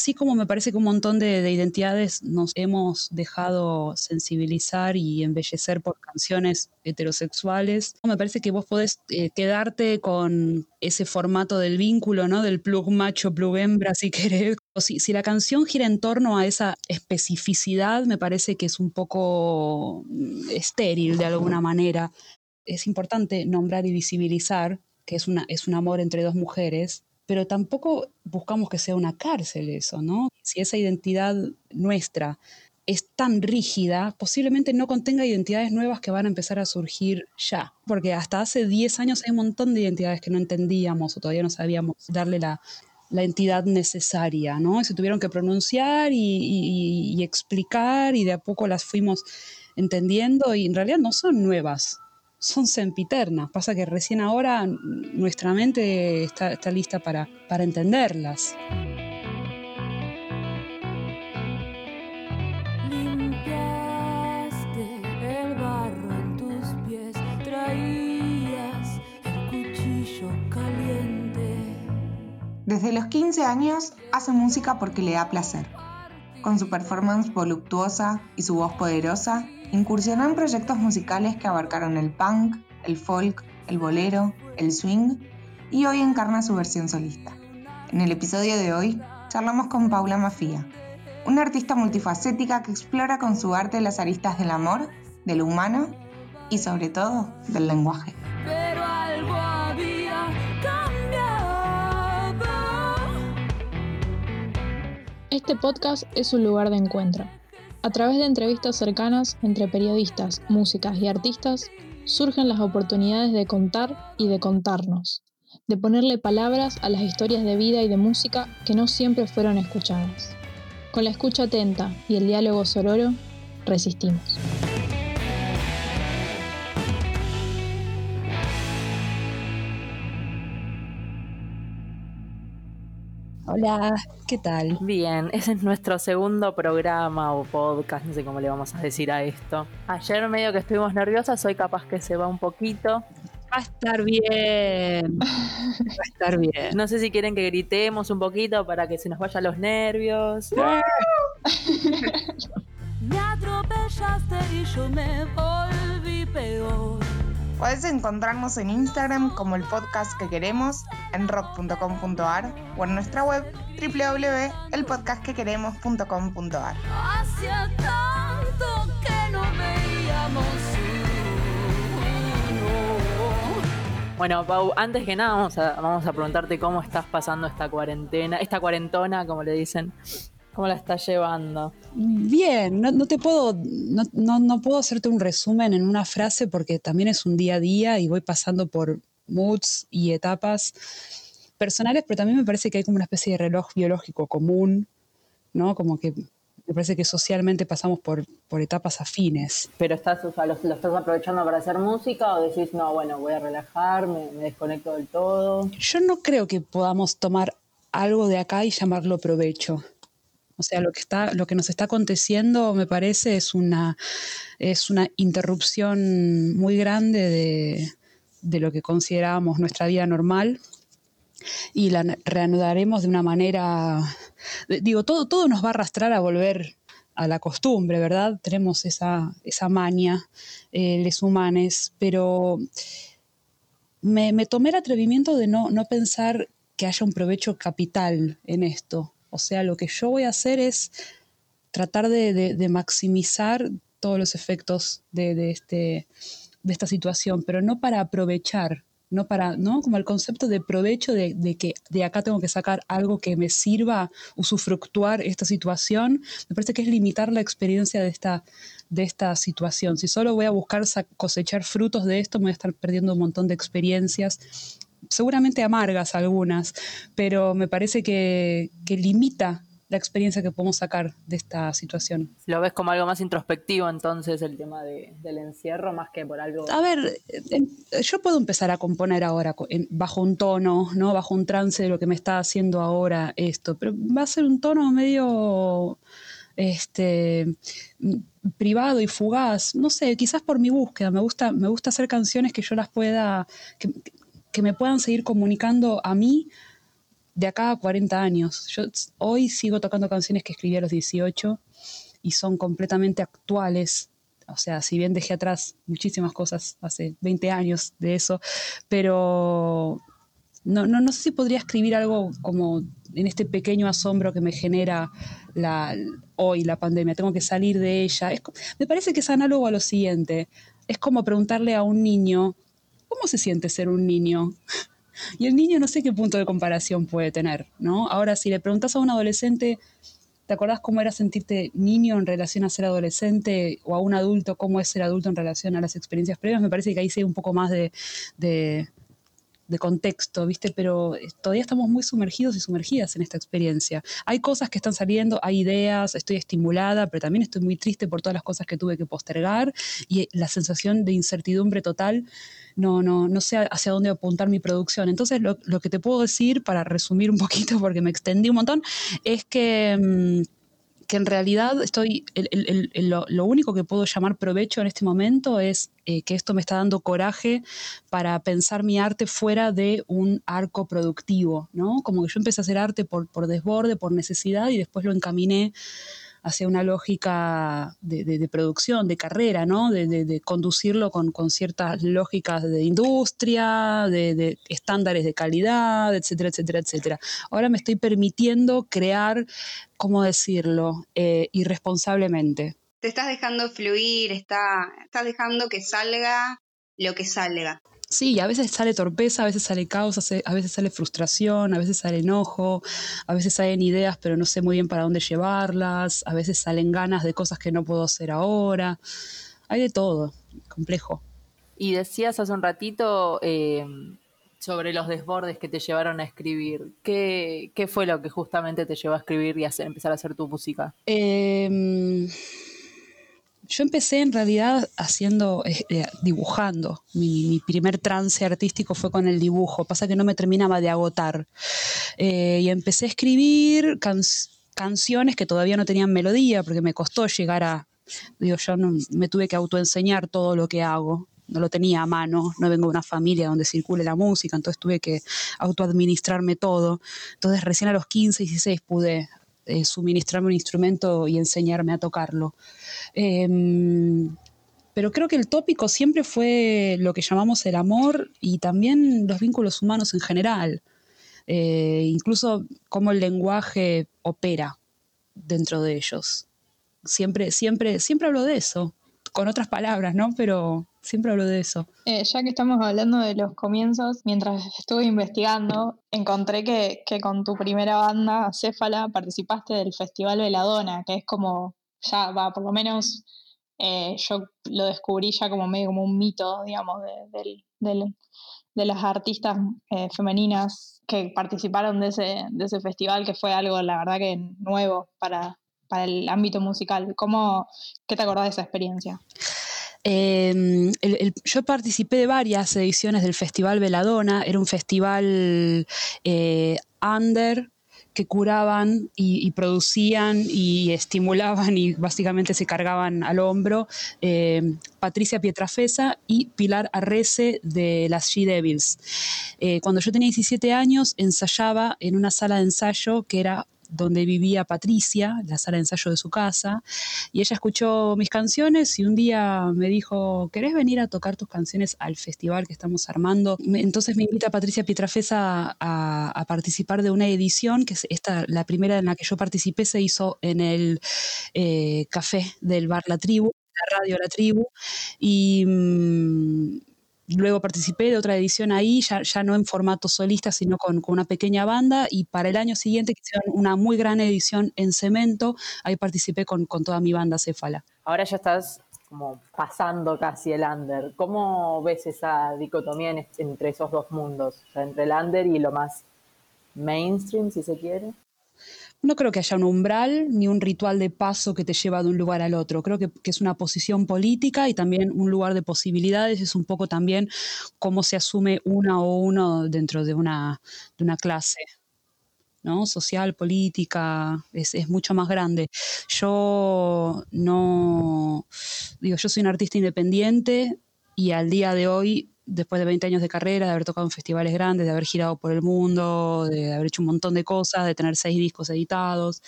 Así como me parece que un montón de, identidades nos hemos dejado sensibilizar y embellecer por canciones heterosexuales, me parece que vos podés eh, quedarte con ese formato del vínculo, ¿no? Del plug macho, plug hembra, si querés. Si, si la canción gira en torno a esa especificidad, me parece que es un poco mm, estéril de alguna manera. Es importante nombrar y visibilizar que es, una, es un amor entre dos mujeres, pero tampoco buscamos que sea una cárcel eso, ¿no? Si esa identidad nuestra es tan rígida, posiblemente no contenga identidades nuevas que van a empezar a surgir ya, porque hasta hace 10 años hay un montón de identidades que no entendíamos o todavía no sabíamos darle la, entidad necesaria, ¿no? Se tuvieron que pronunciar y, explicar y de a poco las fuimos entendiendo y en realidad no son nuevas, son sempiternas. Pasa que recién ahora nuestra mente está, lista para, para entenderlas. el barro en tus pies, traías el cuchillo caliente. Desde los 15 años hace música porque le da placer. Con su performance voluptuosa y su voz poderosa, incursionó en proyectos musicales que abarcaron el punk, el folk, el bolero, el swing y hoy encarna su versión solista. En el episodio de hoy charlamos con Paula Mafia, una artista multifacética que explora con su arte las aristas del amor, de lo humano y sobre todo del lenguaje. Pero algo había cambiado. Este podcast es un lugar de encuentro a través de entrevistas cercanas entre periodistas, músicas y artistas, surgen las oportunidades de contar y de contarnos, de ponerle palabras a las historias de vida y de música que no siempre fueron escuchadas. Con la escucha atenta y el diálogo sororo, resistimos. Hola, ¿qué tal? Bien, ese es nuestro segundo programa o podcast, no sé cómo le vamos a decir a esto. Ayer medio que estuvimos nerviosas, hoy capaz que se va un poquito. Va a estar bien. Va a estar bien. No sé si quieren que gritemos un poquito para que se nos vayan los nervios. me atropellaste y yo me volví peor. Puedes encontrarnos en Instagram como el podcast que queremos, en rock.com.ar o en nuestra web www.elpodcastquequeremos.com.ar. tanto que no veíamos Bueno, Pau, antes que nada vamos a, vamos a preguntarte cómo estás pasando esta cuarentena, esta cuarentona, como le dicen. ¿Cómo la estás llevando? Bien, no, te puedo, no, puedo hacerte un resumen en una frase porque también es un día a día y voy pasando por moods y etapas personales, pero también me parece que hay como una especie de reloj biológico común, ¿no? Como que me parece que socialmente pasamos por, por etapas afines. ¿Pero estás, o lo, estás aprovechando para hacer música o decís, no, bueno, voy a relajarme, me desconecto del todo? Yo no creo que podamos tomar algo de acá y llamarlo provecho. O sea, lo que, está, lo que nos está aconteciendo, me parece, es una, es una interrupción muy grande de, lo que considerábamos nuestra vida normal y la reanudaremos de una manera, digo, todo, todo nos va a arrastrar a volver a la costumbre, ¿verdad? Tenemos esa, esa maña, eh, les humanes, pero me, tomé el atrevimiento de no, no pensar que haya un provecho capital en esto. O sea, lo que yo voy a hacer es tratar de, maximizar todos los efectos de, este, de esta situación, pero no para aprovechar, no para, ¿no? Como el concepto de provecho de, que de acá tengo que sacar algo que me sirva usufructuar esta situación, me parece que es limitar la experiencia de esta, de esta situación. Si solo voy a buscar cosechar frutos de esto, me voy a estar perdiendo un montón de experiencias seguramente amargas algunas, pero me parece que, limita la experiencia que podemos sacar de esta situación. ¿Lo ves como algo más introspectivo entonces el tema del encierro más que por algo? A ver, yo puedo empezar a componer ahora bajo un tono, ¿no? bajo un trance de lo que me está haciendo ahora esto, pero va a ser un tono medio este privado y fugaz, no sé, quizás por mi búsqueda, me gusta, me gusta hacer canciones que yo las pueda, que me puedan seguir comunicando a mí de acá a 40 años. Yo hoy sigo tocando canciones que escribí a los 18 y son completamente actuales. O sea, si bien dejé atrás muchísimas cosas hace 20 años de eso, pero no, no, no sé si podría escribir algo como en este pequeño asombro que me genera la, hoy la pandemia. Tengo que salir de ella. me parece que es análogo a lo siguiente. Es como preguntarle a un niño, ¿cómo se siente ser un niño? Y el niño no sé qué punto de comparación puede tener, ¿no? Ahora, si le preguntas a un adolescente, ¿te acordás cómo era sentirte niño en relación a ser adolescente o a un adulto, cómo es ser adulto en relación a las experiencias previas? Me parece que ahí sí hay un poco más de, de contexto, ¿viste? Pero eh, todavía estamos muy sumergidos y sumergidas en esta experiencia. Hay cosas que están saliendo, hay ideas, estoy estimulada, pero también estoy muy triste por todas las cosas que tuve que postergar y la sensación de incertidumbre total, no, no, no sé hacia dónde apuntar mi producción. Entonces, lo, lo que te puedo decir, para resumir un poquito, porque me extendí un montón, es que... Mm, que en realidad estoy, lo, único que puedo llamar provecho en este momento es eh, que esto me está dando coraje para pensar mi arte fuera de un arco productivo, ¿no? Como que yo empecé a hacer arte por, por desborde, por necesidad y después lo encaminé hacia una lógica de, producción, de carrera, ¿no? De, conducirlo con, ciertas lógicas de industria, de, estándares de calidad, etcétera, etcétera, etcétera. Ahora me estoy permitiendo crear, ¿cómo decirlo?, eh, irresponsablemente. Te estás dejando fluir, está, estás dejando que salga lo que salga. Sí, a veces sale torpeza, a veces sale caos, a veces sale frustración, a veces sale enojo, a veces salen ideas pero no sé muy bien para dónde llevarlas, a veces salen ganas de cosas que no puedo hacer ahora. Hay de todo, complejo. Y decías hace un ratito eh, sobre los desbordes que te llevaron a escribir. ¿Qué, ¿Qué, fue lo que justamente te llevó a escribir y a empezar a hacer tu música? Eh, yo empecé en realidad haciendo, eh, eh, dibujando. Mi, primer trance artístico fue con el dibujo. Pasa que no me terminaba de agotar. Eh, y empecé a escribir canciones que todavía no tenían melodía, porque me costó llegar a. Digo, yo no, me tuve que autoenseñar todo lo que hago. No lo tenía a mano, no vengo de una familia donde circule la música, entonces tuve que autoadministrarme todo. Entonces recién a los 15, 16 pude eh, suministrarme un instrumento y enseñarme a tocarlo. Em, pero creo que el tópico siempre fue lo que llamamos el amor y también los vínculos humanos en general. Eh, incluso cómo el lenguaje opera dentro de ellos. Siempre, siempre, siempre hablo de eso, con otras palabras, ¿no? Pero Siempre hablo de eso. Eh, ya que estamos hablando de los comienzos, mientras estuve investigando, encontré que, con tu primera banda, Céfala, participaste del Festival Veladona, que es como, ya va, por lo menos eh, yo lo descubrí ya como medio como un mito, digamos, de, de las artistas eh, femeninas que participaron de ese, de ese festival, que fue algo, la verdad, que nuevo para, para el ámbito musical. ¿Cómo, ¿Qué te acordás de esa experiencia? Em, yo participé de varias ediciones del Festival Veladona, era un festival eh, under que curaban y, producían y estimulaban y básicamente se cargaban al hombro em, Patricia Pietrafesa y Pilar Arrece de las She Devils. Eh, cuando yo tenía 17 años ensayaba en una sala de ensayo que era donde vivía Patricia, la sala de ensayo de su casa, y ella escuchó mis canciones y un día me dijo, ¿querés venir a tocar tus canciones al festival que estamos armando? Entonces me invita Patricia Pietrafesa a, participar de una edición, que es esta, la primera en la que yo participé se hizo en el eh, café del bar La Tribu, la radio La Tribu, y... Mm, Luego participé de otra edición ahí, ya, ya no en formato solista, sino con, con, una pequeña banda. Y para el año siguiente, que hicieron una muy gran edición en cemento, ahí participé con, con toda mi banda Cefala. Ahora ya estás como pasando casi el under. ¿Cómo ves esa dicotomía entre esos dos mundos? O sea, entre el under y lo más mainstream, si se quiere. No creo que haya un umbral ni un ritual de paso que te lleva de un lugar al otro. Creo que, es una posición política y también un lugar de posibilidades. Es un poco también cómo se asume una o uno dentro de una, de una clase. ¿no? social, política, es, es, mucho más grande. Yo no, digo, yo soy un artista independiente y al día de hoy después de 20 años de carrera, de haber tocado en festivales grandes, de haber girado por el mundo, de haber hecho un montón de cosas, de tener seis discos editados,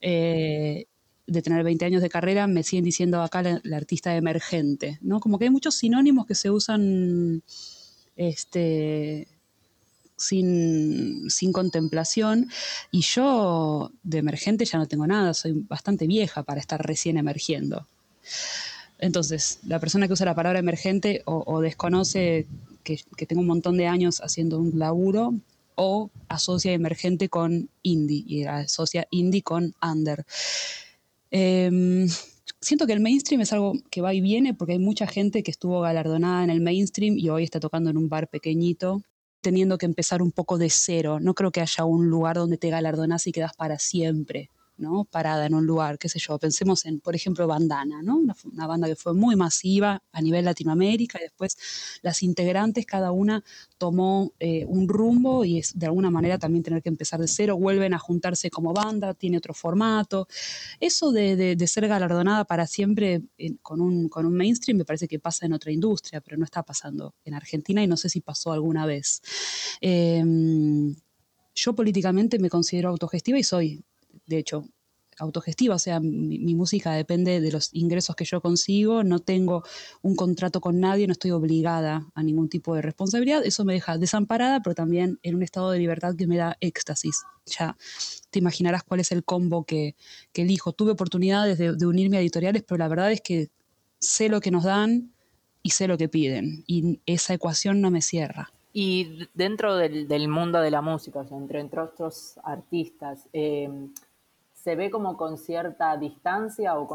eh, de tener 20 años de carrera, me siguen diciendo acá la, artista emergente, ¿no? Como que hay muchos sinónimos que se usan este, sin, sin, contemplación. Y yo de emergente ya no tengo nada, soy bastante vieja para estar recién emergiendo. Entonces, la persona que usa la palabra emergente o, desconoce que, tengo un montón de años haciendo un laburo o asocia emergente con indie y asocia indie con under. Em, siento que el mainstream es algo que va y viene porque hay mucha gente que estuvo galardonada en el mainstream y hoy está tocando en un bar pequeñito teniendo que empezar un poco de cero. No creo que haya un lugar donde te galardonas y quedas para siempre. ¿No? parada en un lugar, qué sé yo, pensemos en, por ejemplo, Bandana, una, banda que fue muy masiva a nivel Latinoamérica y después las integrantes, cada una tomó eh, un rumbo y es de alguna manera también tener que empezar de cero, vuelven a juntarse como banda, tiene otro formato. Eso de, ser galardonada para siempre con, un, con un mainstream me parece que pasa en otra industria, pero no está pasando en Argentina y no sé si pasó alguna vez. Em, yo políticamente me considero autogestiva y soy de hecho, autogestiva, o sea, mi, música depende de los ingresos que yo consigo, no tengo un contrato con nadie, no estoy obligada a ningún tipo de responsabilidad, eso me deja desamparada, pero también en un estado de libertad que me da éxtasis. Ya te imaginarás cuál es el combo que, elijo. Tuve oportunidades de, unirme a editoriales, pero la verdad es que sé lo que nos dan y sé lo que piden, y esa ecuación no me cierra. Y dentro del, mundo de la música, o sea, entre, entre otros artistas, eh, se ve como con cierta distancia o,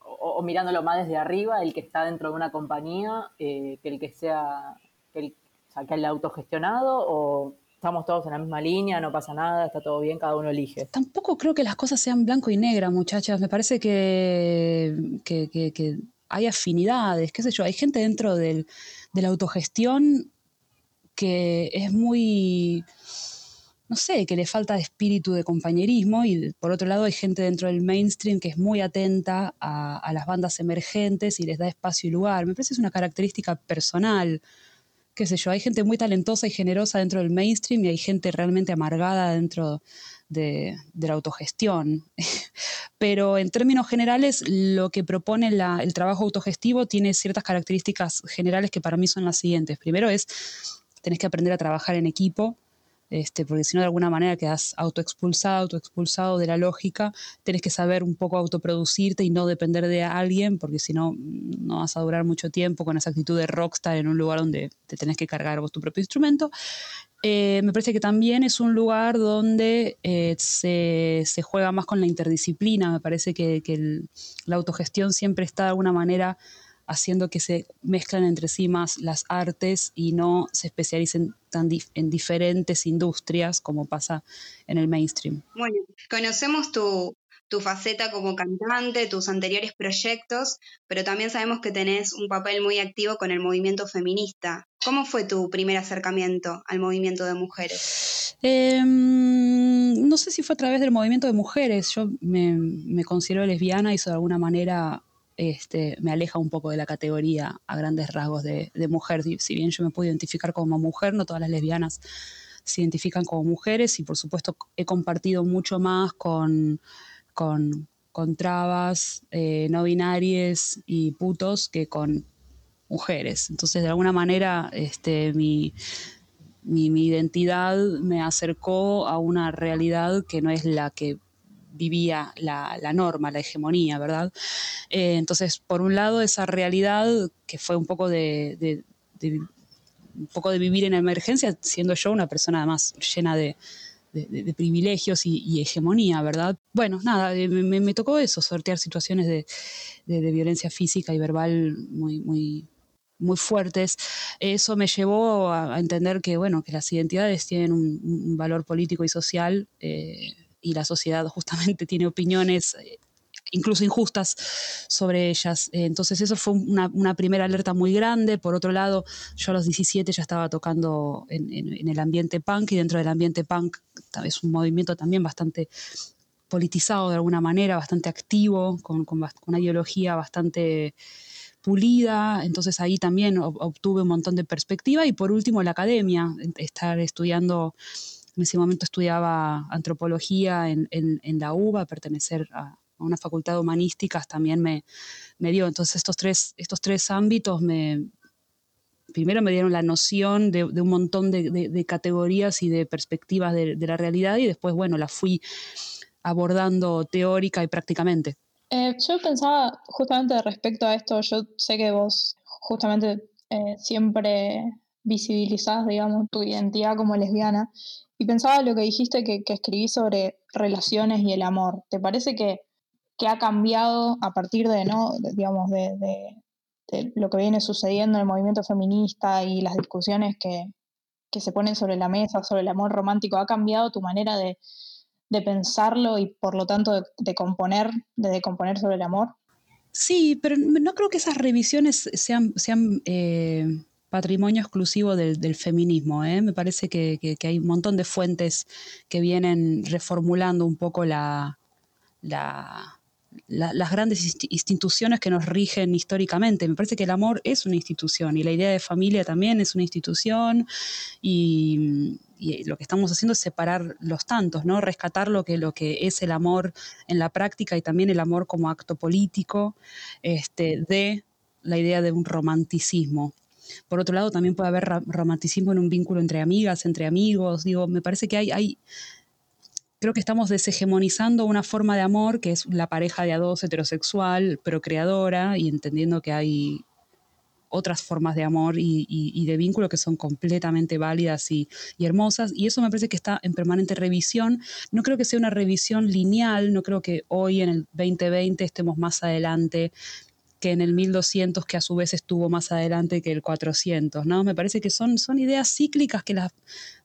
o, mirándolo más desde arriba el que está dentro de una compañía eh, que el que sea, que el, sea, que autogestionado o estamos todos en la misma línea, no pasa nada, está todo bien, cada uno elige. Tampoco creo que las cosas sean blanco y negra, muchachas. Me parece que, que, hay afinidades, qué sé yo, hay gente dentro del, de la autogestión que es muy no sé, que le falta espíritu de compañerismo y por otro lado hay gente dentro del mainstream que es muy atenta a, las bandas emergentes y les da espacio y lugar. Me parece que es una característica personal, qué sé yo, hay gente muy talentosa y generosa dentro del mainstream y hay gente realmente amargada dentro de, la autogestión. Pero en términos generales, lo que propone el trabajo autogestivo tiene ciertas características generales que para mí son las siguientes. Primero es, tenés que aprender a trabajar en equipo, este, porque si no de alguna manera quedas autoexpulsado, autoexpulsado de la lógica, tenés que saber un poco autoproducirte y no depender de alguien, porque si no, no vas a durar mucho tiempo con esa actitud de rockstar en un lugar donde te tenés que cargar vos tu propio instrumento. Eh, me parece que también es un lugar donde eh, se, juega más con la interdisciplina, me parece que, la autogestión siempre está de alguna manera haciendo que se mezclan entre sí más las artes y no se especialicen tan en diferentes industrias como pasa en el mainstream. Bueno, conocemos tu, faceta como cantante, tus anteriores proyectos, pero también sabemos que tenés un papel muy activo con el movimiento feminista. ¿Cómo fue tu primer acercamiento al movimiento de mujeres? Em, no sé si fue a través del movimiento de mujeres. Yo me, me considero lesbiana y de alguna manera este, me aleja un poco de la categoría a grandes rasgos de, mujer. Si bien yo me puedo identificar como mujer, no todas las lesbianas se identifican como mujeres y por supuesto he compartido mucho más con, con, trabas, eh, no binarias y putos que con mujeres. Entonces de alguna manera este, mi, mi, mi identidad me acercó a una realidad que no es la que vivía la, norma, la hegemonía, ¿verdad? Eh, entonces, por un lado, esa realidad que fue un poco de, un poco de vivir en emergencia, siendo yo una persona además llena de, privilegios y, hegemonía, ¿verdad? Bueno, nada, eh, me, tocó eso, sortear situaciones de, violencia física y verbal muy, muy, muy fuertes. Eso me llevó a, entender que, bueno, que las identidades tienen un, valor político y social. Eh, y la sociedad justamente tiene opiniones eh, incluso injustas sobre ellas. Eh, entonces eso fue una, primera alerta muy grande. Por otro lado, yo a los 17 ya estaba tocando en, el ambiente punk y dentro del ambiente punk es un movimiento también bastante politizado de alguna manera, bastante activo, con, una ideología bastante pulida, entonces ahí también obtuve un montón de perspectiva y por último la academia, estar estudiando, en ese momento estudiaba antropología en, la UBA, pertenecer a, una facultad de humanísticas también me, me dio, entonces estos tres, estos tres ámbitos me, primero me dieron la noción de, un montón de, categorías y de perspectivas de, la realidad y después, bueno, la fui abordando teórica y prácticamente. Eh, yo pensaba justamente respecto a esto, yo sé que vos justamente eh, siempre visibilizás, digamos, tu identidad como lesbiana y pensaba lo que dijiste que, que escribí sobre relaciones y el amor. ¿Te parece que, ha cambiado a partir de, ¿no? digamos, de, lo que viene sucediendo en el movimiento feminista y las discusiones que, se ponen sobre la mesa sobre el amor romántico, ¿ha cambiado tu manera de, pensarlo y por lo tanto de, componer, de componer sobre el amor? Sí, pero no creo que esas revisiones sean, sean eh, patrimonio exclusivo del, feminismo. ¿eh? Me parece que, hay un montón de fuentes que vienen reformulando un poco la, la, las grandes instituciones que nos rigen históricamente. Me parece que el amor es una institución y la idea de familia también es una institución y, lo que estamos haciendo es separar los tantos, ¿no? Rescatar lo que, lo que es el amor en la práctica y también el amor como acto político este, de la idea de un romanticismo. Por otro lado, también puede haber romanticismo en un vínculo entre amigas, entre amigos. Digo, me parece que hay, creo que estamos deshegemonizando una forma de amor que es la pareja de a dos heterosexual, procreadora, y entendiendo que hay otras formas de amor y, de vínculo que son completamente válidas y, hermosas. Y eso me parece que está en permanente revisión. No creo que sea una revisión lineal, no creo que hoy en el 2020 estemos más adelante que en el 1200, que a su vez estuvo más adelante que el 400, ¿no? Me parece que son, son ideas cíclicas que las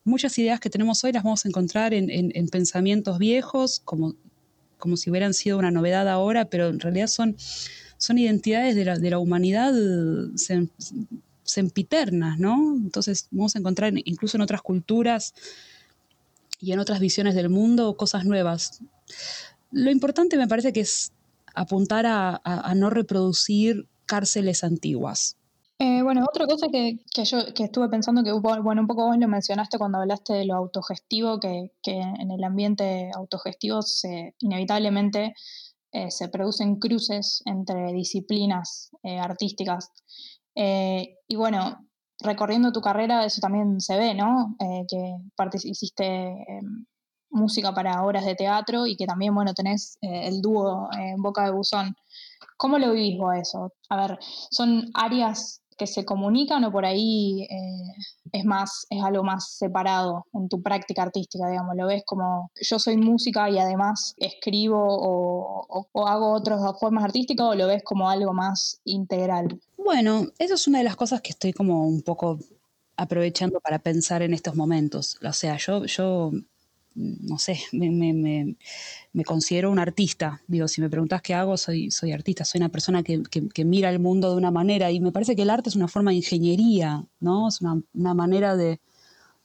muchas ideas que tenemos hoy las vamos a encontrar en, pensamientos viejos, como, como si hubieran sido una novedad ahora, pero en realidad son, son identidades de la, humanidad sempiternas, ¿no? Entonces vamos a encontrar incluso en otras culturas y en otras visiones del mundo cosas nuevas. Lo importante me parece que es apuntar a no reproducir cárceles antiguas. Eh, bueno, otra cosa que, yo que estuve pensando, que bueno, un poco vos lo mencionaste cuando hablaste de lo autogestivo, que, en el ambiente autogestivo se, inevitablemente eh, se producen cruces entre disciplinas eh, artísticas. y bueno, recorriendo tu carrera eso también se ve, ¿no? que hiciste música para obras de teatro y que también, bueno, tenés el dúo en Boca de Buzón. ¿Cómo lo vivís vos eso? A ver, son áreas que se comunican o por ahí eh, es más, es algo más separado en tu práctica artística, digamos, lo ves como yo soy música y además escribo o, hago otras formas artísticas o lo ves como algo más integral? Bueno, eso es una de las cosas que estoy como un poco aprovechando para pensar en estos momentos. O sea, yo, yo no sé, me, considero un artista. Digo, si me preguntas qué hago, soy, soy artista, soy una persona que, mira el mundo de una manera y me parece que el arte es una forma de ingeniería, ¿no? Es una, manera de...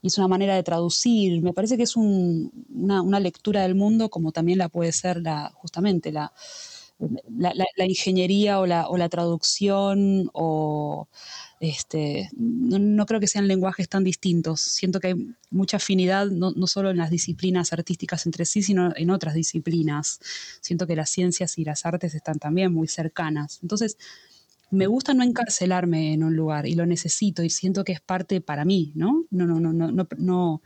es una manera de traducir. Me parece que es una, lectura del mundo como también la puede ser la, justamente la, la, ingeniería o la, o la traducción o este, no, creo que sean lenguajes tan distintos. Siento que hay mucha afinidad, no, solo en las disciplinas artísticas entre sí, sino en otras disciplinas. Siento que las ciencias y las artes están también muy cercanas. Entonces, me gusta no encarcelarme en un lugar y lo necesito y siento que es parte para mí, ¿no? No, no, no, no, no,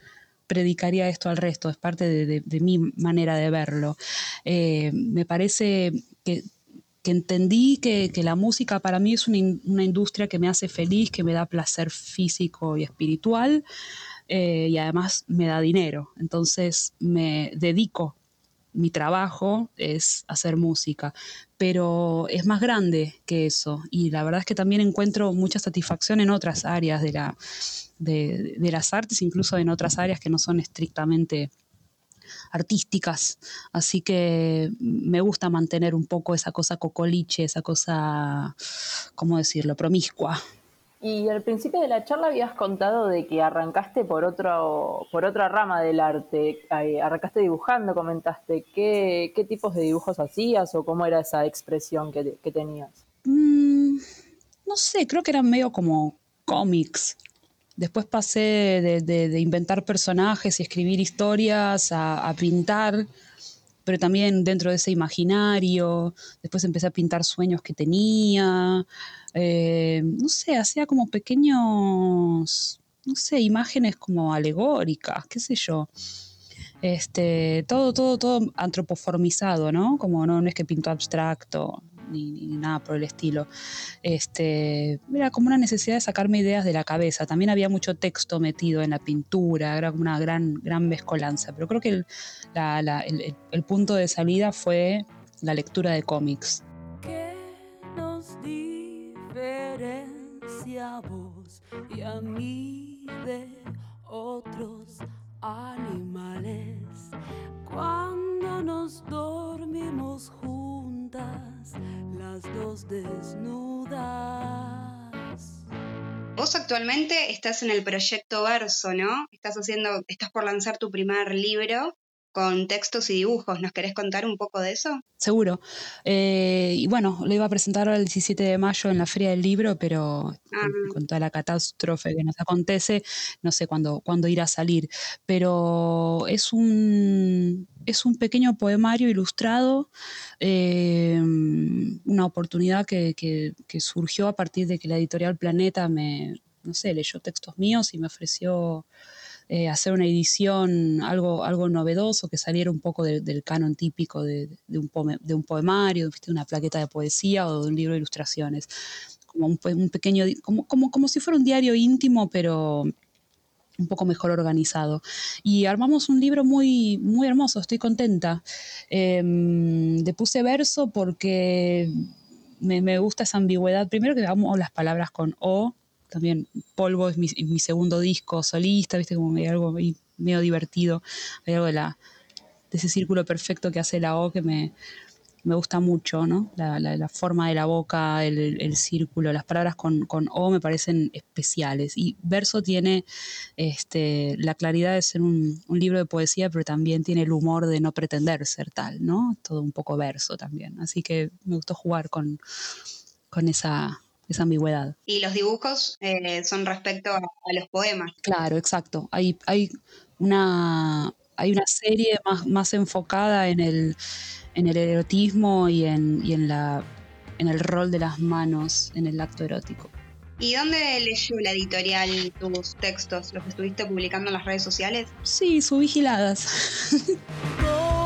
predicaría esto al resto, es parte de, mi manera de verlo. Eh, me parece que que entendí que, la música para mí es una, industria que me hace feliz, que me da placer físico y espiritual eh, y además me da dinero. Entonces me dedico, mi trabajo es hacer música, pero es más grande que eso y la verdad es que también encuentro mucha satisfacción en otras áreas de, la, de, de las artes, incluso en otras áreas que no son estrictamente artísticas. Así que me gusta mantener un poco esa cosa cocoliche, esa cosa, ¿cómo decirlo?, promiscua. Y al principio de la charla habías contado de que arrancaste por otro, por otra rama del arte, arrancaste dibujando, comentaste. ¿Qué, tipos de dibujos hacías o cómo era esa expresión que, tenías? Mm, no sé, creo que eran medio como cómics. Después pasé de, inventar personajes y escribir historias a, pintar, pero también dentro de ese imaginario. Después empecé a pintar sueños que tenía. Eh, no sé, hacía como pequeños, no sé, imágenes como alegóricas, qué sé yo. Este, todo, todo, todo antropoformizado, ¿no? Como no, no es que pinto abstracto, ni, nada por el estilo. Este, era como una necesidad de sacarme ideas de la cabeza. También había mucho texto metido en la pintura, era una gran, gran mezcolanza. Pero creo que el, el, punto de salida fue la lectura de cómics. ¿Qué nos diferencia vos y a mí de otros animales cuando nos dormimos las dos desnudas. Vos actualmente estás en el proyecto Verso, ¿no? Estás haciendo, estás por lanzar tu primer libro con textos y dibujos. ¿Nos querés contar un poco de eso? Seguro. Eh, y bueno, lo iba a presentar el 17 de mayo en la Feria del Libro, pero ah. con, toda la catástrofe que nos acontece, no sé cuándo, cuándo irá a salir. Pero es un, es un pequeño poemario ilustrado, eh, una oportunidad que, que, que surgió a partir de que la editorial Planeta me, no sé, leyó textos míos y me ofreció eh, hacer una edición, algo, algo novedoso, que saliera un poco del canon típico de, un, de un poemario, de una plaqueta de poesía o de un libro de ilustraciones. Como un, pequeño, como, como, como si fuera un diario íntimo, pero un poco mejor organizado. Y armamos un libro muy, muy hermoso, estoy contenta. Eh, le puse verso porque me, me, gusta esa ambigüedad. Primero que amo las palabras con O, también Polvo es mi, segundo disco solista, viste, como hay algo medio divertido, hay algo de, la, ese círculo perfecto que hace la O que me, gusta mucho, ¿no? La, forma de la boca, el, círculo, las palabras con, O me parecen especiales. Y verso tiene este, la claridad de ser un, libro de poesía, pero también tiene el humor de no pretender ser tal, ¿no? Todo un poco verso también. Así que me gustó jugar con, con esa esa ambigüedad. Y los dibujos eh, son respecto a, los poemas. Claro, exacto. Hay, hay, una, hay una serie más, más enfocada en el, en el erotismo y en, y en, la, en el rol de las manos en el acto erótico. ¿Y dónde leyó la editorial tus textos? ¿Los estuviste publicando en las redes sociales? Sí,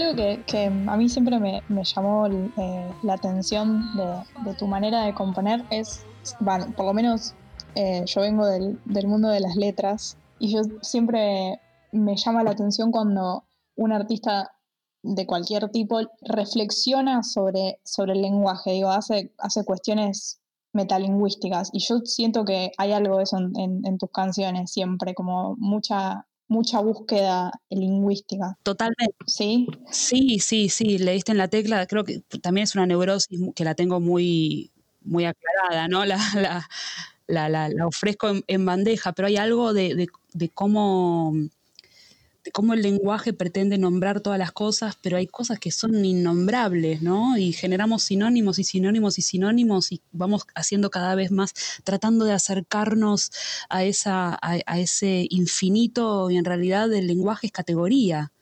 subvigiladas. que, a mí siempre me, llamó eh, la atención de, tu manera de componer es, bueno, por lo menos eh, yo vengo del, mundo de las letras y yo siempre me llama la atención cuando un artista de cualquier tipo reflexiona sobre, sobre el lenguaje, digo, hace, hace cuestiones metalingüísticas y yo siento que hay algo de eso en tus canciones siempre, como mucha mucha búsqueda lingüística. Totalmente. ¿Sí? Sí, sí, sí, leíste en la tecla, creo que también es una neurosis que la tengo muy, muy aclarada, ¿no? La, la, ofrezco en, bandeja, pero hay algo de, de cómo el lenguaje pretende nombrar todas las cosas, pero hay cosas que son innombrables, ¿no? Y generamos sinónimos y sinónimos y sinónimos y vamos haciendo cada vez más, tratando de acercarnos a, esa, a, ese infinito y en realidad el lenguaje es categoría.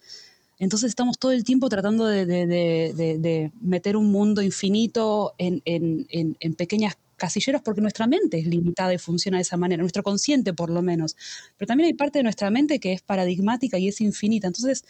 Entonces estamos todo el tiempo tratando de, meter un mundo infinito en, en, en, en pequeñas casilleros porque nuestra mente es limitada y funciona de esa manera, nuestro consciente por lo menos. Pero también hay parte de nuestra mente que es paradigmática y es infinita. Entonces,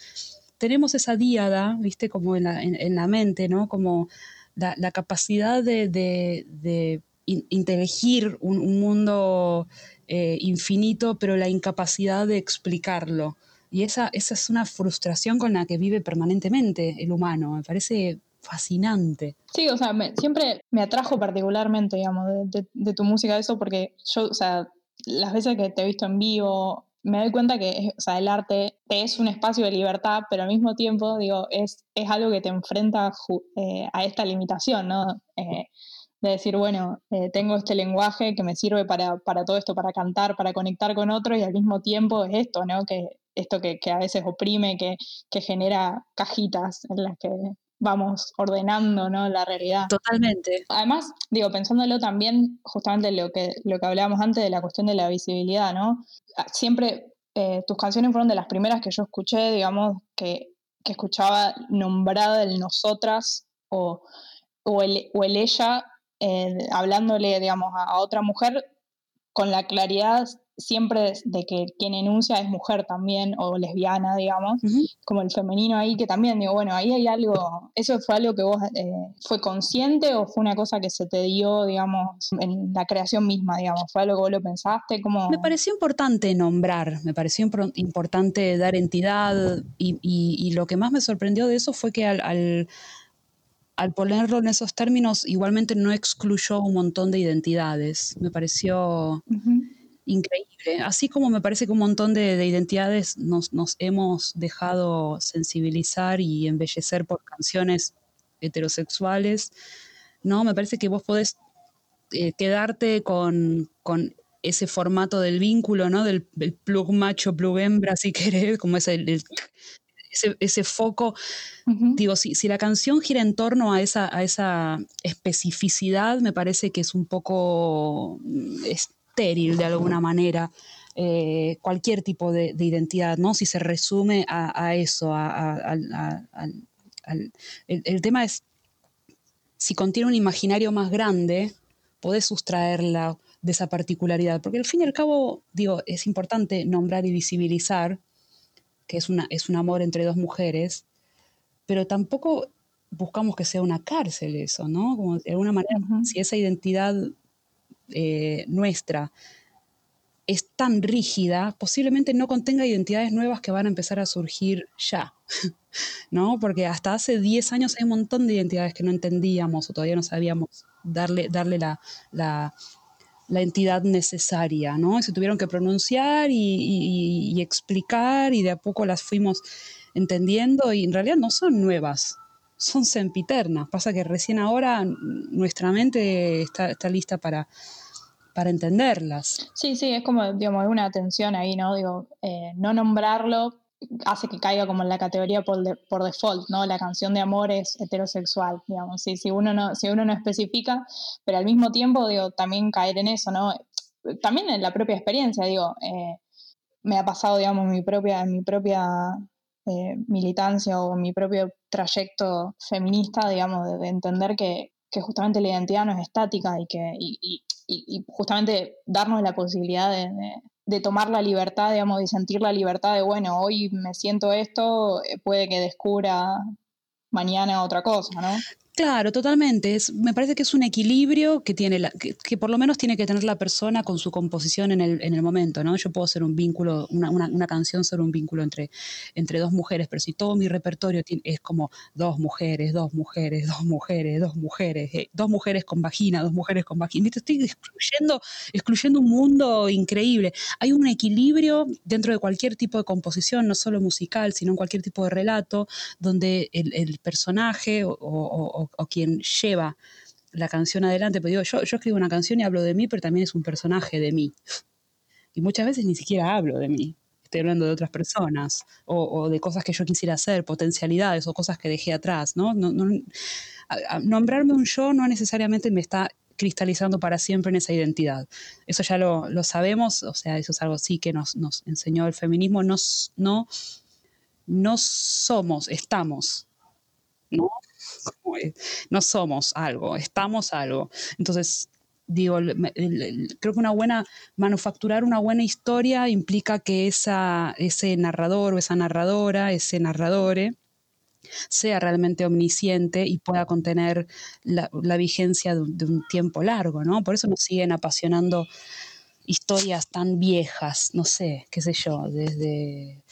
tenemos esa díada, viste, como en la, en, la mente, ¿no? Como la, capacidad de, de, inteligir un, mundo eh, infinito, pero la incapacidad de explicarlo. Y esa, esa es una frustración con la que vive permanentemente el humano. Me parece fascinante. Sí, o sea, siempre me atrajo particularmente, digamos, de, tu música eso, porque yo, o sea, las veces que te he visto en vivo, me doy cuenta que o sea, el arte es un espacio de libertad, pero al mismo tiempo, digo, es, es algo que te enfrenta eh, a esta limitación, ¿no? Eh, de decir, bueno, eh, tengo este lenguaje que me sirve para, para, todo esto, para cantar, para conectar con otros y al mismo tiempo es esto, ¿no? Que esto que, que a veces oprime, que, que, genera cajitas en las que vamos ordenando ¿no? la realidad. Totalmente. Además, digo, pensándolo también, justamente lo que, lo que hablábamos antes de la cuestión de la visibilidad, ¿no? Ah, siempre eh, tus canciones fueron de las primeras que yo escuché, digamos, que, que escuchaba nombrada el nosotras o, o, el, o el ella eh, hablándole, digamos, a, otra mujer con la claridad siempre de que quien enuncia es mujer también o lesbiana, digamos, como el femenino ahí, que también digo, bueno, ahí hay algo, ¿eso fue algo que vos eh, fue consciente o fue una cosa que se te dio, digamos, en la creación misma, digamos? ¿Fue algo que vos lo pensaste? como Me pareció importante nombrar, me pareció importante dar entidad y, y, lo que más me sorprendió de eso fue que al al ponerlo en esos términos, igualmente no excluyó un montón de identidades. Me pareció increíble. Así como me parece que un montón de, identidades nos, hemos dejado sensibilizar y embellecer por canciones heterosexuales, ¿no? Me parece que vos podés eh, quedarte con, ese formato del vínculo, ¿no? Del, plug macho, plug hembra, si querés, como ese, el, ese, foco. Digo, si, si, la canción gira en torno a esa, a esa especificidad, me parece que es un poco mm, estéril de alguna manera. Eh, cualquier tipo de, identidad, ¿no? Si se resume a, eso, el, tema es, si contiene un imaginario más grande, podés sustraerla de esa particularidad, porque al fin y al cabo, digo, es importante nombrar y visibilizar que es, una, es un amor entre dos mujeres, pero tampoco buscamos que sea una cárcel eso, ¿no? Como de alguna manera, si esa identidad eh, nuestra es tan rígida, posiblemente no contenga identidades nuevas que van a empezar a surgir ya, ¿no? Porque hasta hace 10 años hay un montón de identidades que no entendíamos o todavía no sabíamos darle, darle la, la entidad necesaria, ¿no? Se tuvieron que pronunciar y, explicar y de a poco las fuimos entendiendo y en realidad no son nuevas, son sempiternas. Pasa que recién ahora nuestra mente está, lista para, para entenderlas. Sí, sí, es como, digamos, una tensión ahí, ¿no? Digo, eh, no nombrarlo hace que caiga como en la categoría por, por, default, ¿no? La canción de amor es heterosexual, digamos, si, si, uno no, si uno no especifica, pero al mismo tiempo, digo, también caer en eso, ¿no? También en la propia experiencia, digo, eh, me ha pasado, digamos, mi propia, en mi propia eh, militancia o mi propio trayecto feminista, digamos, de, entender que, justamente la identidad no es estática y que y justamente darnos la posibilidad de, de tomar la libertad, digamos, y sentir la libertad de, bueno, hoy me siento esto, eh, puede que descubra mañana otra cosa, ¿no? Claro, totalmente. Me parece que es un equilibrio que tiene la, que, por lo menos tiene que tener la persona con su composición en el, en el momento, ¿no? Yo puedo ser un vínculo, una, canción ser un vínculo entre, entre dos mujeres, pero si todo mi repertorio es como dos mujeres, dos mujeres, dos mujeres, dos mujeres, eh, dos mujeres con vagina, dos mujeres con vagina, estoy excluyendo, excluyendo un mundo increíble. Hay un equilibrio dentro de cualquier tipo de composición, no solo musical, sino en cualquier tipo de relato, donde el, personaje o, quien lleva la canción adelante, pero digo, yo, yo escribo una canción y hablo de mí, pero también es un personaje de mí. Y muchas veces ni siquiera hablo de mí, estoy hablando de otras personas o, de cosas que yo quisiera hacer, potencialidades o cosas que dejé atrás, ¿no? nombrarme un yo no necesariamente me está cristalizando para siempre en esa identidad. Eso ya lo, lo sabemos, o sea, eso es algo sí que nos, nos enseñó el feminismo, no, no, no somos, estamos, ¿no? No somos algo, estamos algo. Entonces, digo, creo que una buena, manufacturar una buena historia implica que esa, ese narrador o esa narradora, ese narradore, sea realmente omnisciente y pueda contener la, vigencia de un, tiempo largo, ¿no? Por eso nos siguen apasionando historias tan viejas, no sé, qué sé yo, desde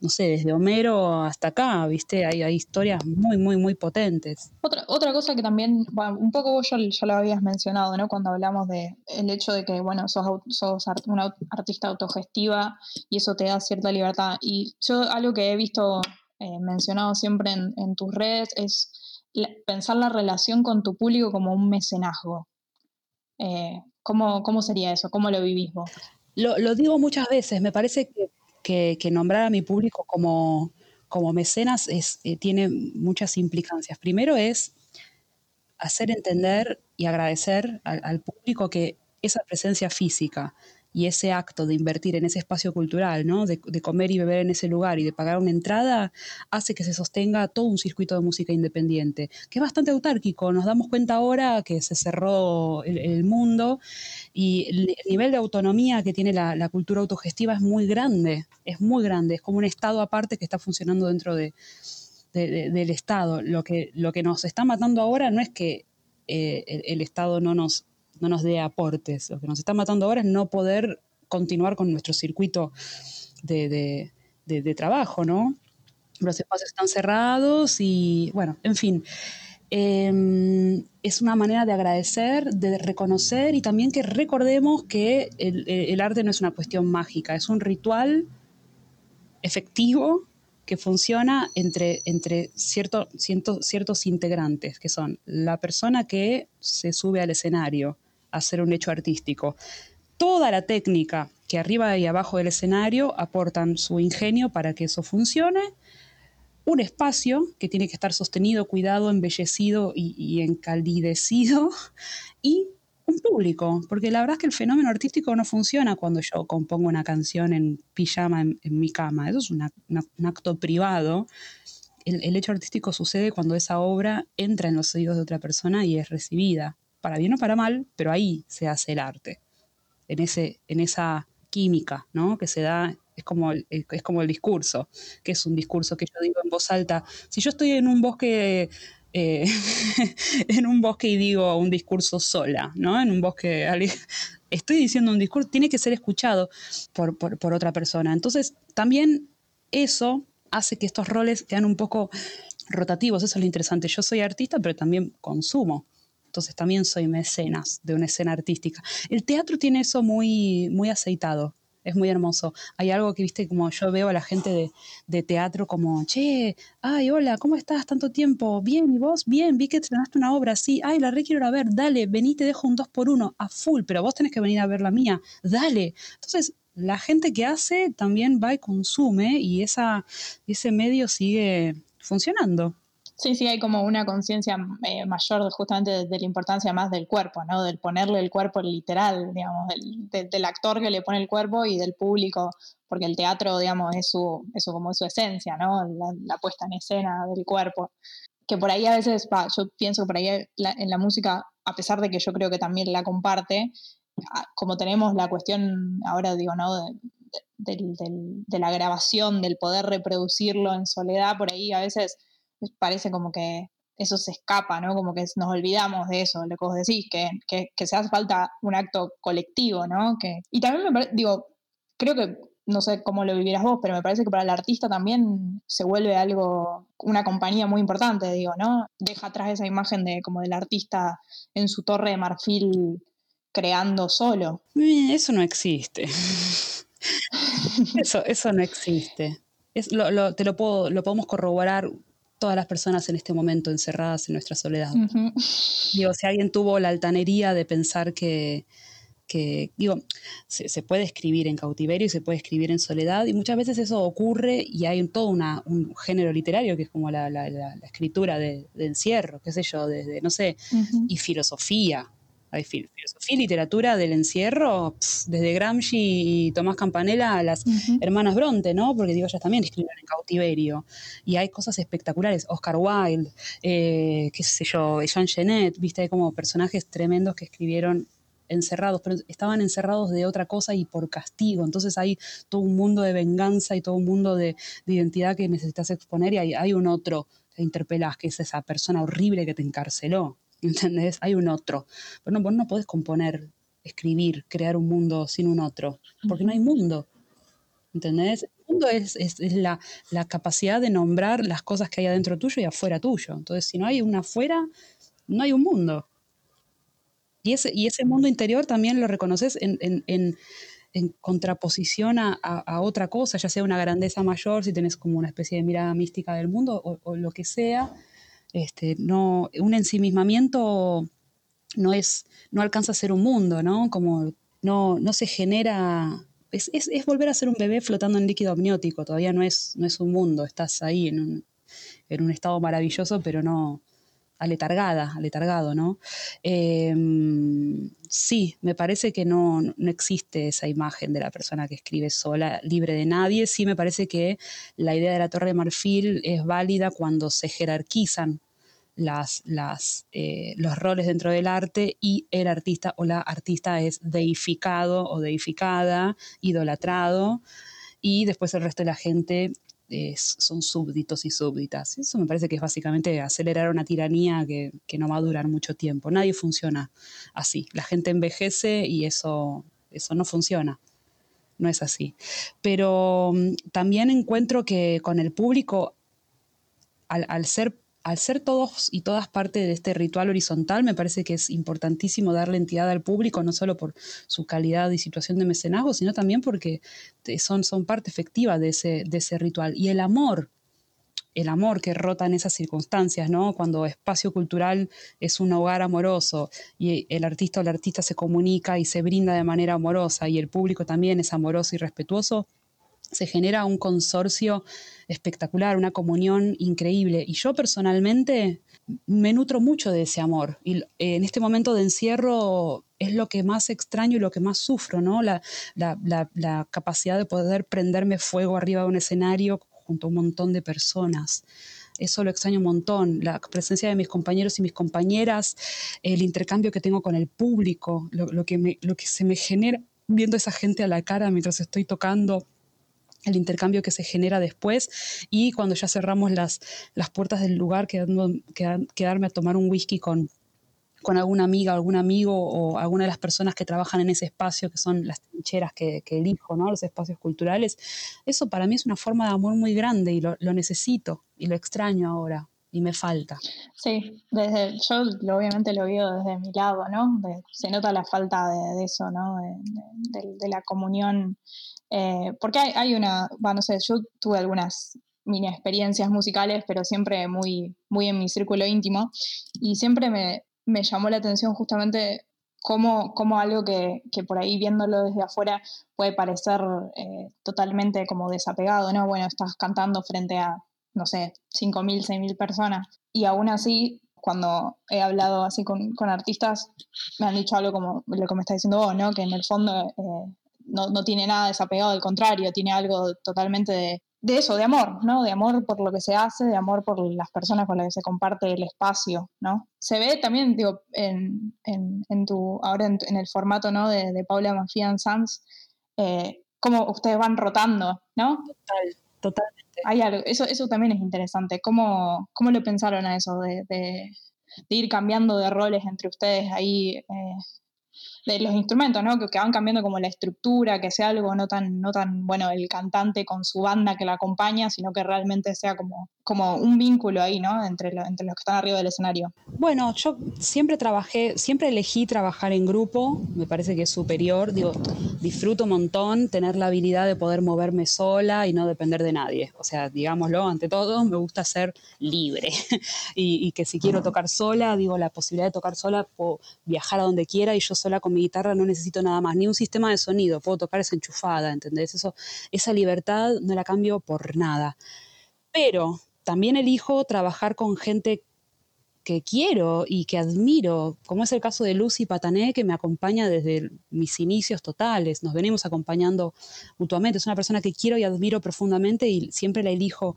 no sé, desde Homero hasta acá, ¿viste? Hay, hay historias muy, muy, muy potentes. Otra, otra cosa que también, bueno, un poco vos ya, lo habías mencionado, ¿no? Cuando hablamos de el hecho de que, bueno, sos, sos una artista autogestiva y eso te da cierta libertad. Y yo algo que he visto eh, mencionado siempre en, tus redes es pensar la relación con tu público como un mecenazgo. Eh, ¿cómo, sería eso? ¿Cómo lo vivís vos? Lo, digo muchas veces, me parece que, nombrar a mi público como, como mecenas eh, tiene muchas implicancias. Primero es hacer entender y agradecer al público que esa presencia física y ese acto de invertir en ese espacio cultural, ¿no? de, comer y beber en ese lugar y de pagar una entrada, hace que se sostenga todo un circuito de música independiente, que es bastante autárquico. Nos damos cuenta ahora que se cerró el, mundo y el, nivel de autonomía que tiene la, cultura autogestiva es muy grande, es muy grande, es como un estado aparte que está funcionando dentro de, del Estado. Lo que, lo que nos está matando ahora no es que eh, el Estado no nos no nos dé aportes. Lo que nos está matando ahora es no poder continuar con nuestro circuito de, trabajo, ¿no? Los espacios están cerrados y, bueno, en fin. Em, es una manera de agradecer, de reconocer y también que recordemos que el, arte no es una cuestión mágica, es un ritual efectivo que funciona entre, entre ciertos integrantes, que son la persona que se sube al escenario, hacer un hecho artístico. Toda la técnica que arriba y abajo del escenario aportan su ingenio para que eso funcione. Un espacio que tiene que estar sostenido, cuidado, embellecido y, encalidecido. Y un público, porque la verdad es que el fenómeno artístico no funciona cuando yo compongo una canción en pijama en, mi cama. Eso es un acto privado. El hecho artístico sucede cuando esa obra entra en los oídos de otra persona y es recibida para bien o para mal, pero ahí se hace el arte, en, ese, en esa química, ¿no? Que se da, es como, el, es como el discurso, que es un discurso que yo digo en voz alta. Si yo estoy en un bosque, eh, en un bosque y digo un discurso sola, ¿no? En un bosque, estoy diciendo un discurso, tiene que ser escuchado por, por otra persona. Entonces, también eso hace que estos roles sean un poco rotativos, eso es lo interesante. Yo soy artista, pero también consumo entonces también soy mecenas de una escena artística. El teatro tiene eso muy, muy aceitado, es muy hermoso. Hay algo que, viste, como yo veo a la gente de, teatro como, che, ay, hola, ¿cómo estás? Tanto tiempo. Bien, ¿y vos? Bien, vi que estrenaste una obra, sí. Ay, la re quiero a ver, dale, vení, te dejo un 2 por 1 a full, pero vos tenés que venir a ver la mía, dale. Entonces, la gente que hace también va y consume y esa, ese medio sigue funcionando. Sí, sí, hay como una conciencia eh, mayor justamente de, la importancia más del cuerpo, ¿no? Del ponerle el cuerpo literal, digamos, del, actor que le pone el cuerpo y del público, porque el teatro, digamos, es su, eso como su esencia, ¿no? La, puesta en escena del cuerpo. Que por ahí a veces, yo pienso que por ahí en la música, a pesar de que yo creo que también la comparte, como tenemos la cuestión ahora, digo, ¿no? de la grabación, del poder reproducirlo en soledad, por ahí a veces parece como que eso se escapa, ¿no? Como que nos olvidamos de eso, lo que vos decís, que, que, se hace falta un acto colectivo, ¿no? Que, y también me digo, creo que, no sé cómo lo vivirás vos, pero me parece que para el artista también se vuelve algo, una compañía muy importante, digo, ¿no? Deja atrás esa imagen de como del artista en su torre de marfil creando solo. Eso no existe. eso, eso no existe. Te lo, puedo, lo podemos corroborar todas las personas en este momento encerradas en nuestra soledad. Digo, si alguien tuvo la altanería de pensar que, digo, se, puede escribir en cautiverio y se puede escribir en soledad, y muchas veces eso ocurre y hay todo una, un género literario que es como la, escritura de, encierro, qué sé yo, desde, no sé, y filosofía. Hay filosofía y literatura del encierro, desde Gramsci y Tomás Campanella a las hermanas Bronte, ¿no? Porque digo, ellas también escriben en cautiverio. Y hay cosas espectaculares. Oscar Wilde, eh, qué sé yo, Jean Genet, viste, hay como personajes tremendos que escribieron encerrados, pero estaban encerrados de otra cosa y por castigo. Entonces hay todo un mundo de venganza y todo un mundo de, identidad que necesitas exponer y hay, hay un otro que interpelas, que es esa persona horrible que te encarceló. ¿entendés? Hay un otro. Pero no, vos no podés componer, escribir, crear un mundo sin un otro, porque no hay mundo. ¿Entendés? El mundo es, la, capacidad de nombrar las cosas que hay adentro tuyo y afuera tuyo. Entonces, si no hay una afuera, no hay un mundo. Y ese, y ese mundo interior también lo reconoces en, contraposición a, otra cosa, ya sea una grandeza mayor, si tenés como una especie de mirada mística del mundo o, o lo que sea, Este, no, un ensimismamiento no, es, no alcanza a ser un mundo, ¿no? Como no, no se genera... Es, volver a ser un bebé flotando en líquido amniótico, todavía no es, no es un mundo, estás ahí en un, en un estado maravilloso, pero no, aletargada, aletargado, ¿no? Em, sí, me parece que no, no, existe esa imagen de la persona que escribe sola, libre de nadie. Sí me parece que la idea de la Torre de Marfil es válida cuando se jerarquizan las, las, eh, los roles dentro del arte y el artista o la artista es deificado o deificada, idolatrado, y después el resto de la gente son súbditos y súbditas. Eso me parece que es básicamente acelerar una tiranía que, no va a durar mucho tiempo. Nadie funciona así. La gente envejece y eso, eso no funciona. No es así. Pero mm, también encuentro que con el público, al, al ser al ser todos y todas parte de este ritual horizontal, me parece que es importantísimo darle entidad al público, no solo por su calidad y situación de mecenazgo, sino también porque son, son parte efectiva de ese, de ese ritual. Y el amor, el amor que rota en esas circunstancias, ¿no? Cuando espacio cultural es un hogar amoroso y el artista o la artista se comunica y se brinda de manera amorosa y el público también es amoroso y respetuoso, se genera un consorcio espectacular, una comunión increíble. Y yo personalmente me nutro mucho de ese amor. Y en este momento de encierro es lo que más extraño y lo que más sufro, ¿no? La, capacidad de poder prenderme fuego arriba de un escenario junto a un montón de personas. Eso lo extraño un montón, la presencia de mis compañeros y mis compañeras, el intercambio que tengo con el público, lo, que, lo que se me genera viendo a esa gente a la cara mientras estoy tocando, el intercambio que se genera después y cuando ya cerramos las, las puertas del lugar, quedando, quedarme a tomar un whisky con, con alguna amiga, algún amigo o alguna de las personas que trabajan en ese espacio, que son las trincheras que, elijo, ¿no? los espacios culturales, eso para mí es una forma de amor muy grande y lo, necesito y lo extraño ahora y me falta. Sí, desde, yo obviamente lo veo desde mi lado, ¿no? se nota la falta de, eso, ¿no? De, la comunión eh, porque hay, una, bueno, no sé, yo tuve algunas mini experiencias musicales, pero siempre muy, muy en mi círculo íntimo, y siempre me, me llamó la atención justamente cómo, cómo algo que, que, por ahí viéndolo desde afuera puede parecer eh, totalmente como desapegado, ¿no? Bueno, estás cantando frente a, no sé, 5.000, 6.000 personas, y aún así cuando he hablado así con, con, artistas, me han dicho algo como lo que me está diciendo vos, ¿no? Que en el fondo eh, no, no, tiene nada desapegado, al contrario, tiene algo totalmente de, de, eso, de amor, ¿no? De amor por lo que se hace, de amor por las personas con las que se comparte el espacio, ¿no? Se ve también, digo, en, en, en tu, ahora en, el formato, ¿no? De, de Paula Mafian Sanz, eh, cómo ustedes van rotando, ¿no? Total, totalmente. Hay algo, eso, eso también es interesante. ¿Cómo, cómo le pensaron a eso de, de, ir cambiando de roles entre ustedes ahí? Eh, de los instrumentos, ¿no? Que, van cambiando como la estructura, que sea algo no tan, no tan, bueno, el cantante con su banda que la acompaña, sino que realmente sea como, como un vínculo ahí, ¿no? Entre, entre los que están arriba del escenario. Bueno, yo siempre trabajé, siempre elegí trabajar en grupo, me parece que es superior, digo, disfruto un montón tener la habilidad de poder moverme sola y no depender de nadie. O sea, digámoslo, ante todo, me gusta ser libre y, y que si quiero tocar sola, digo, la posibilidad de tocar sola, puedo viajar a donde quiera y yo sola con mi guitarra no necesito nada más, ni un sistema de sonido, puedo tocar esa enchufada, ¿entendés? Eso, esa libertad no la cambio por nada. Pero también elijo trabajar con gente que quiero y que admiro, como es el caso de Lucy Patané, que me acompaña desde mis inicios totales, nos venimos acompañando mutuamente, es una persona que quiero y admiro profundamente y siempre la elijo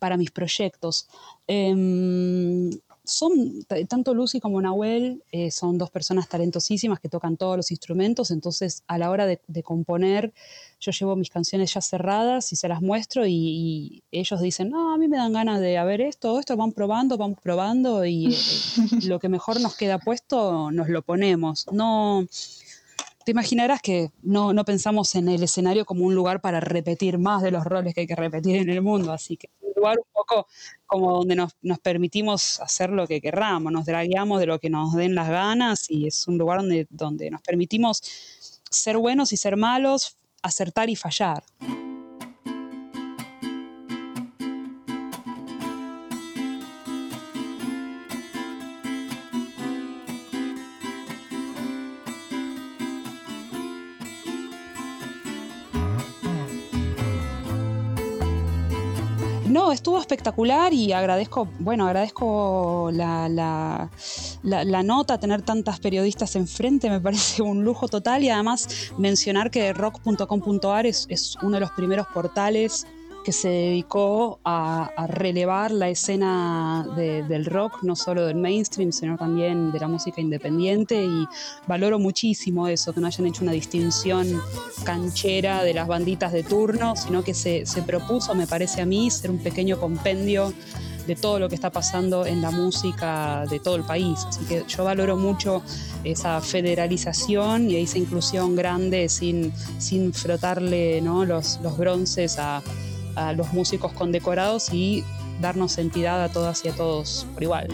para mis proyectos. Em, son, tanto Lucy como Nahuel eh, son dos personas talentosísimas que tocan todos los instrumentos, entonces a la hora de, componer yo llevo mis canciones ya cerradas y se las muestro y, ellos dicen, no, a mí me dan ganas de haber esto, esto, van probando, vamos probando y eh, lo que mejor nos queda puesto nos lo ponemos. No, te imaginarás que no, no pensamos en el escenario como un lugar para repetir más de los roles que hay que repetir en el mundo, así que un lugar un poco como donde nos, nos permitimos hacer lo que querramos, nos dragueamos de lo que nos den las ganas y es un lugar donde, donde nos permitimos ser buenos y ser malos, acertar y fallar. Estuvo espectacular y agradezco, bueno, agradezco la, la, nota, tener tantas periodistas enfrente, me parece un lujo total y además mencionar que rock.com.ar es uno de los primeros portales que se dedicó a, relevar la escena del rock, no solo del mainstream, sino también de la música independiente y valoro muchísimo eso, que no hayan hecho una distinción canchera de las banditas de turno, sino que se, se propuso, me parece a mí, ser un pequeño compendio de todo lo que está pasando en la música de todo el país. Así que yo valoro mucho esa federalización y esa inclusión grande sin, sin frotarle ¿no? los, los bronces a, a los músicos condecorados y darnos entidad a todas y a todos por igual.